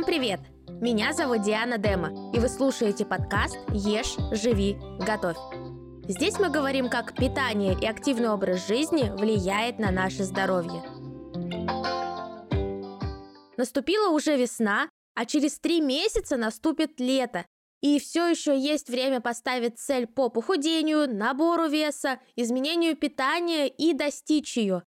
Всем привет! Меня зовут Диана Дема, и вы слушаете подкаст «Ешь, живи, готовь». Здесь мы говорим, как питание и активный образ жизни влияет на наше здоровье. Наступила уже весна, а через три месяца наступит лето, и все еще есть время поставить цель по похудению, набору веса, изменению питания и достичь ее.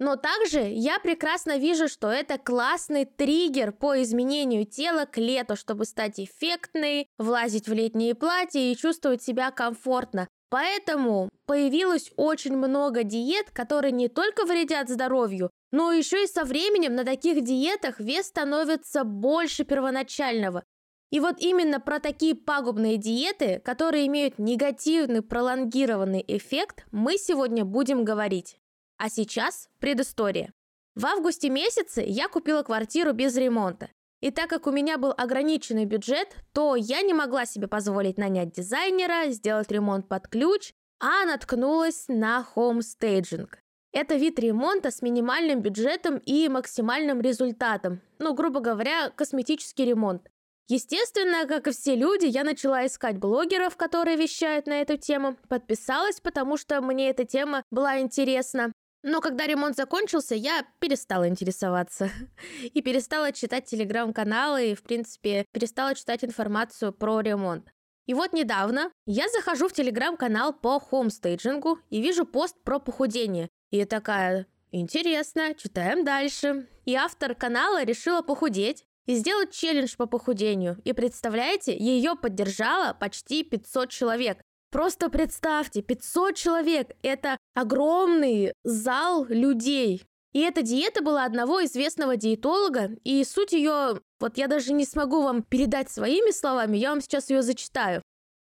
Но также я прекрасно вижу, что это классный триггер по изменению тела к лету, чтобы стать эффектной, влазить в летние платья и чувствовать себя комфортно. Поэтому появилось очень много диет, которые не только вредят здоровью, но еще и со временем на таких диетах вес становится больше первоначального. И вот именно про такие пагубные диеты, которые имеют негативный пролонгированный эффект, мы сегодня будем говорить. А сейчас предыстория. В августе месяце я купила квартиру без ремонта. И так как у меня был ограниченный бюджет, то я не могла себе позволить нанять дизайнера, сделать ремонт под ключ, а наткнулась на homestaging. Это вид ремонта с минимальным бюджетом и максимальным результатом. Ну, грубо говоря, косметический ремонт. Естественно, как и все люди, я начала искать блогеров, которые вещают на эту тему. Подписалась, потому что мне эта тема была интересна. Но когда ремонт закончился, я перестала интересоваться. И перестала читать телеграм-каналы, и, в принципе, перестала читать информацию про ремонт. И вот недавно я захожу в телеграм-канал по хомстейджингу и вижу пост про похудение. И я такая, интересно, читаем дальше. И автор канала решила похудеть и сделать челлендж по похудению. И представляете, ее поддержало почти 500 человек. Просто представьте, 500 человек – это огромный зал людей. И эта диета была одного известного диетолога, и суть ее, вот я даже не смогу вам передать своими словами, я вам сейчас ее зачитаю.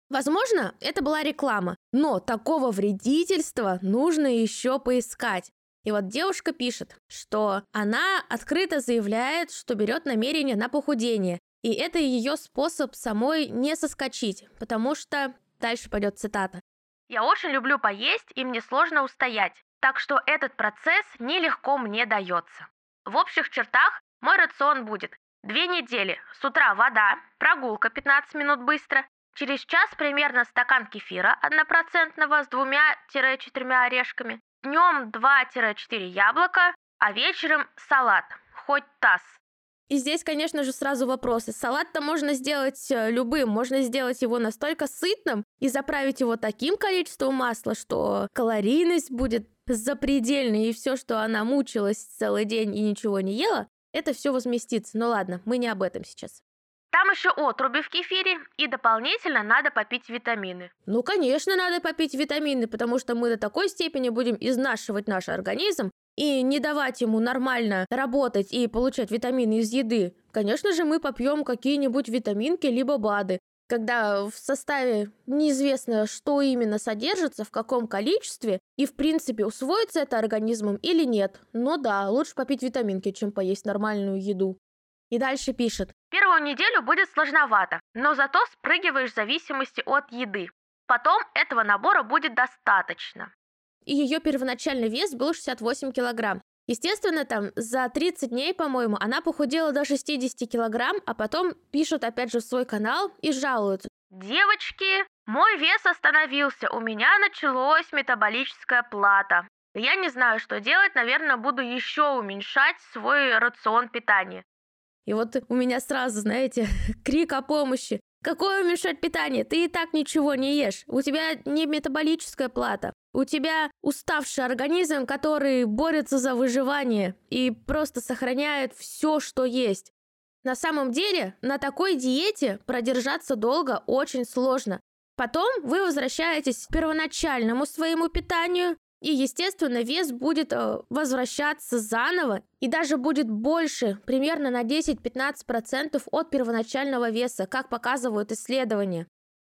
Возможно, это была реклама, но такого вредительства нужно еще поискать. И вот девушка пишет, что она открыто заявляет, что берет намерение на похудение. И это ее способ самой не соскочить, потому что Дальше пойдет цитата. «Я очень люблю поесть, и мне сложно устоять, так что этот процесс нелегко мне дается. В общих чертах мой рацион будет две недели. С утра вода, прогулка 15 минут быстро, через час примерно стакан кефира однопроцентного с двумя-четырьмя орешками, днем 2-4 яблока, а вечером салат, хоть таз. И здесь, конечно же, сразу вопросы. Салат-то можно сделать э, любым, можно сделать его настолько сытным и заправить его таким количеством масла, что калорийность будет запредельной, и все, что она мучилась целый день и ничего не ела, это все возместится. Ну ладно, мы не об этом сейчас. Там еще отруби в кефире, и дополнительно надо попить витамины. Ну, конечно, надо попить витамины, потому что мы до такой степени будем изнашивать наш организм, и не давать ему нормально работать и получать витамины из еды, конечно же, мы попьем какие-нибудь витаминки либо БАДы. Когда в составе неизвестно, что именно содержится, в каком количестве, и в принципе усвоится это организмом или нет. Но да, лучше попить витаминки, чем поесть нормальную еду. И дальше пишет. Первую неделю будет сложновато, но зато спрыгиваешь в зависимости от еды. Потом этого набора будет достаточно и ее первоначальный вес был 68 килограмм. Естественно, там за 30 дней, по-моему, она похудела до 60 килограмм, а потом пишут опять же в свой канал и жалуются. Девочки, мой вес остановился, у меня началась метаболическая плата. Я не знаю, что делать, наверное, буду еще уменьшать свой рацион питания. И вот у меня сразу, знаете, крик о помощи. Какое уменьшать питание? Ты и так ничего не ешь. У тебя не метаболическая плата. У тебя уставший организм, который борется за выживание и просто сохраняет все, что есть. На самом деле, на такой диете продержаться долго очень сложно. Потом вы возвращаетесь к первоначальному своему питанию, и, естественно, вес будет э, возвращаться заново и даже будет больше, примерно на 10-15% от первоначального веса, как показывают исследования.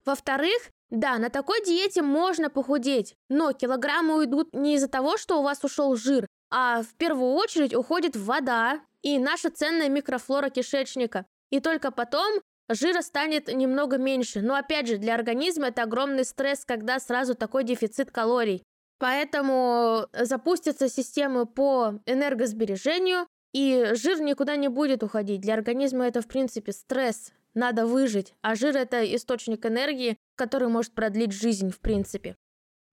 Во-вторых, да, на такой диете можно похудеть, но килограммы уйдут не из-за того, что у вас ушел жир, а в первую очередь уходит вода и наша ценная микрофлора кишечника. И только потом жира станет немного меньше. Но опять же, для организма это огромный стресс, когда сразу такой дефицит калорий. Поэтому запустятся системы по энергосбережению, И жир никуда не будет уходить. Для организма это, в принципе, стресс. Надо выжить. А жир – это источник энергии, который может продлить жизнь, в принципе.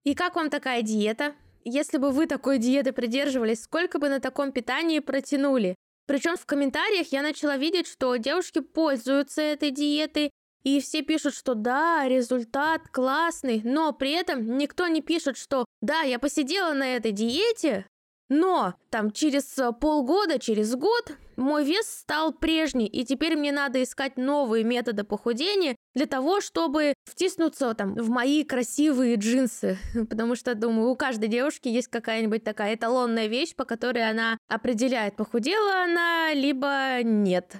И как вам такая диета? Если бы вы такой диеты придерживались, сколько бы на таком питании протянули? Причем в комментариях я начала видеть, что девушки пользуются этой диетой, и все пишут, что да, результат классный, но при этом никто не пишет, что да, я посидела на этой диете, но там через э, полгода, через год мой вес стал прежний, и теперь мне надо искать новые методы похудения для того, чтобы втиснуться там в мои красивые джинсы. Потому что, думаю, у каждой девушки есть какая-нибудь такая эталонная вещь, по которой она определяет, похудела она, либо нет.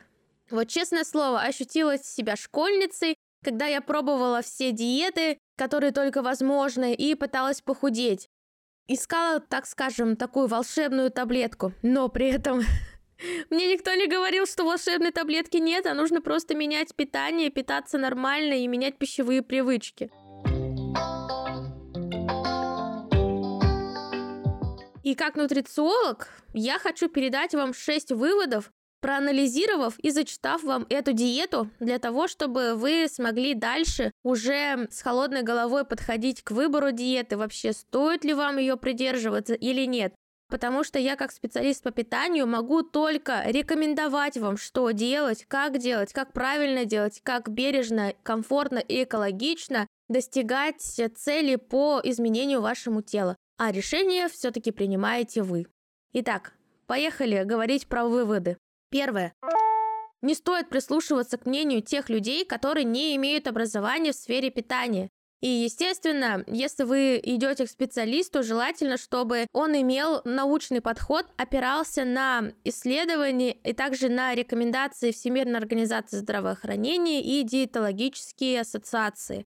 Вот честное слово, ощутила себя школьницей, когда я пробовала все диеты, которые только возможны, и пыталась похудеть. Искала, так скажем, такую волшебную таблетку, но при этом мне никто не говорил, что волшебной таблетки нет, а нужно просто менять питание, питаться нормально и менять пищевые привычки. И как нутрициолог, я хочу передать вам 6 выводов, проанализировав и зачитав вам эту диету для того, чтобы вы смогли дальше уже с холодной головой подходить к выбору диеты, вообще стоит ли вам ее придерживаться или нет. Потому что я как специалист по питанию могу только рекомендовать вам, что делать, как делать, как правильно делать, как бережно, комфортно и экологично достигать цели по изменению вашему тела. А решение все-таки принимаете вы. Итак, поехали говорить про выводы. Первое. Не стоит прислушиваться к мнению тех людей, которые не имеют образования в сфере питания. И, естественно, если вы идете к специалисту, желательно, чтобы он имел научный подход, опирался на исследования и также на рекомендации Всемирной организации здравоохранения и диетологические ассоциации.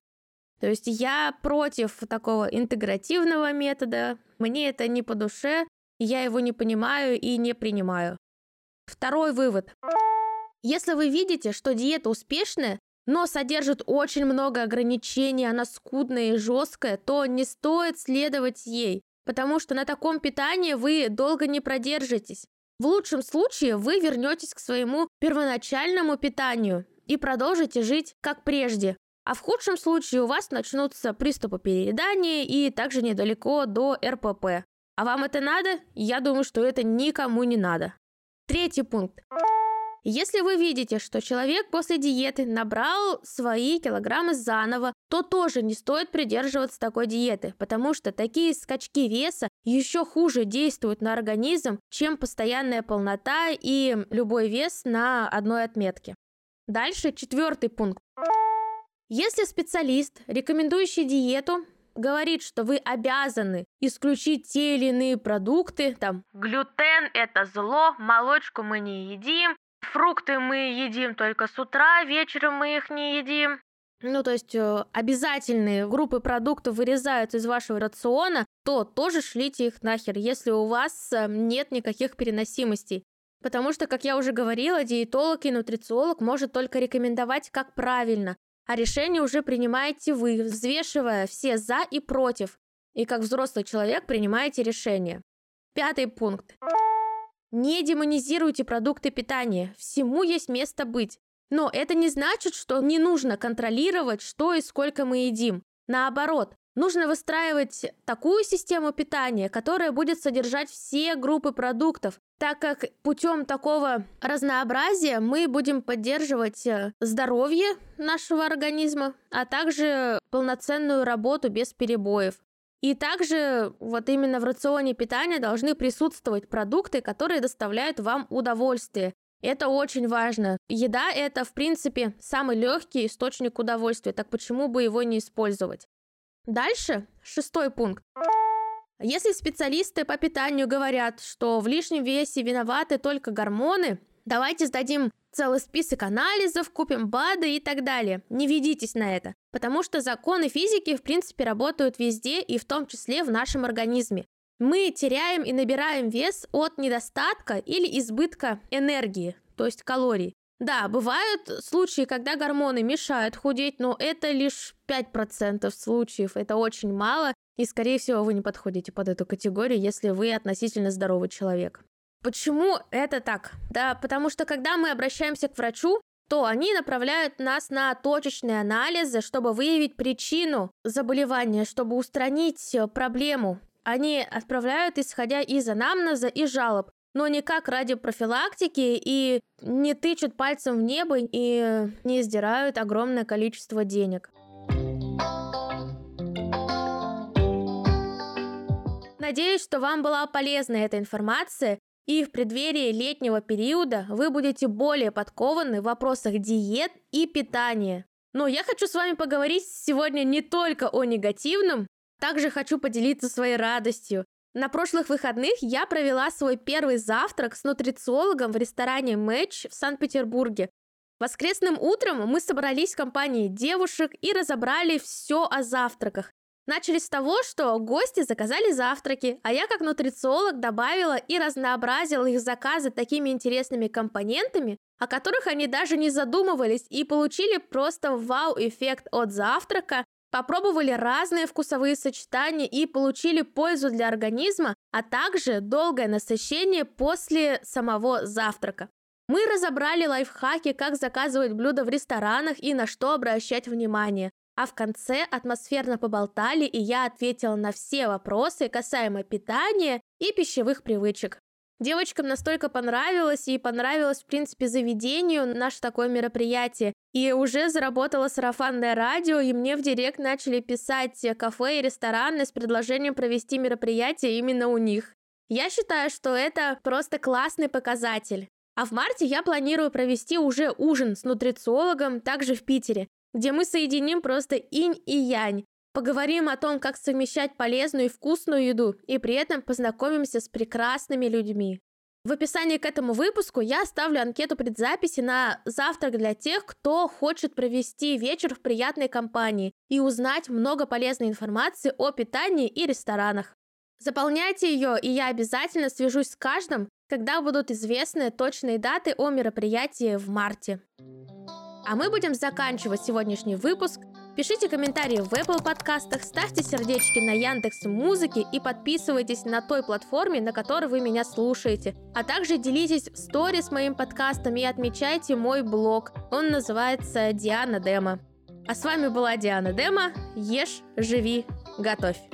То есть я против такого интегративного метода, мне это не по душе, я его не понимаю и не принимаю. Второй вывод. Если вы видите, что диета успешная, но содержит очень много ограничений, она скудная и жесткая, то не стоит следовать ей, потому что на таком питании вы долго не продержитесь. В лучшем случае вы вернетесь к своему первоначальному питанию и продолжите жить как прежде. А в худшем случае у вас начнутся приступы переедания и также недалеко до РПП. А вам это надо? Я думаю, что это никому не надо. Третий пункт. Если вы видите, что человек после диеты набрал свои килограммы заново, то тоже не стоит придерживаться такой диеты, потому что такие скачки веса еще хуже действуют на организм, чем постоянная полнота и любой вес на одной отметке. Дальше четвертый пункт. Если специалист, рекомендующий диету, говорит, что вы обязаны исключить те или иные продукты, там, глютен – это зло, молочку мы не едим, фрукты мы едим только с утра, вечером мы их не едим. Ну, то есть э, обязательные группы продуктов вырезают из вашего рациона, то тоже шлите их нахер, если у вас э, нет никаких переносимостей. Потому что, как я уже говорила, диетолог и нутрициолог может только рекомендовать, как правильно а решение уже принимаете вы, взвешивая все «за» и «против». И как взрослый человек принимаете решение. Пятый пункт. Не демонизируйте продукты питания. Всему есть место быть. Но это не значит, что не нужно контролировать, что и сколько мы едим. Наоборот, нужно выстраивать такую систему питания, которая будет содержать все группы продуктов, так как путем такого разнообразия мы будем поддерживать э, здоровье нашего организма, а также полноценную работу без перебоев. И также вот именно в рационе питания должны присутствовать продукты, которые доставляют вам удовольствие. Это очень важно. Еда – это, в принципе, самый легкий источник удовольствия, так почему бы его не использовать? Дальше, шестой пункт. Если специалисты по питанию говорят, что в лишнем весе виноваты только гормоны, давайте сдадим целый список анализов, купим БАДы и так далее. Не ведитесь на это, потому что законы физики в принципе работают везде и в том числе в нашем организме. Мы теряем и набираем вес от недостатка или избытка энергии, то есть калорий. Да, бывают случаи, когда гормоны мешают худеть, но это лишь 5% случаев, это очень мало, и, скорее всего, вы не подходите под эту категорию, если вы относительно здоровый человек. Почему это так? Да, потому что когда мы обращаемся к врачу, то они направляют нас на точечные анализы, чтобы выявить причину заболевания, чтобы устранить э, проблему. Они отправляют, исходя из анамнеза и жалоб, но не как ради профилактики и не тычут пальцем в небо и не издирают огромное количество денег. Надеюсь, что вам была полезна эта информация, и в преддверии летнего периода вы будете более подкованы в вопросах диет и питания. Но я хочу с вами поговорить сегодня не только о негативном, также хочу поделиться своей радостью. На прошлых выходных я провела свой первый завтрак с нутрициологом в ресторане Мэч в Санкт-Петербурге. Воскресным утром мы собрались в компании девушек и разобрали все о завтраках. Начали с того, что гости заказали завтраки, а я как нутрициолог добавила и разнообразила их заказы такими интересными компонентами, о которых они даже не задумывались и получили просто вау-эффект от завтрака, попробовали разные вкусовые сочетания и получили пользу для организма, а также долгое насыщение после самого завтрака. Мы разобрали лайфхаки, как заказывать блюда в ресторанах и на что обращать внимание. А в конце атмосферно поболтали, и я ответила на все вопросы касаемо питания и пищевых привычек. Девочкам настолько понравилось и понравилось, в принципе, заведению наше такое мероприятие. И уже заработало сарафанное радио, и мне в директ начали писать кафе и рестораны с предложением провести мероприятие именно у них. Я считаю, что это просто классный показатель. А в марте я планирую провести уже ужин с нутрициологом также в Питере где мы соединим просто инь и янь. Поговорим о том, как совмещать полезную и вкусную еду, и при этом познакомимся с прекрасными людьми. В описании к этому выпуску я оставлю анкету предзаписи на завтрак для тех, кто хочет провести вечер в приятной компании и узнать много полезной информации о питании и ресторанах. Заполняйте ее, и я обязательно свяжусь с каждым, когда будут известны точные даты о мероприятии в марте. А мы будем заканчивать сегодняшний выпуск. Пишите комментарии в Apple подкастах, ставьте сердечки на Яндекс Музыке и подписывайтесь на той платформе, на которой вы меня слушаете. А также делитесь в сторе с моим подкастом и отмечайте мой блог. Он называется Диана Дема. А с вами была Диана Дема. Ешь, живи, готовь.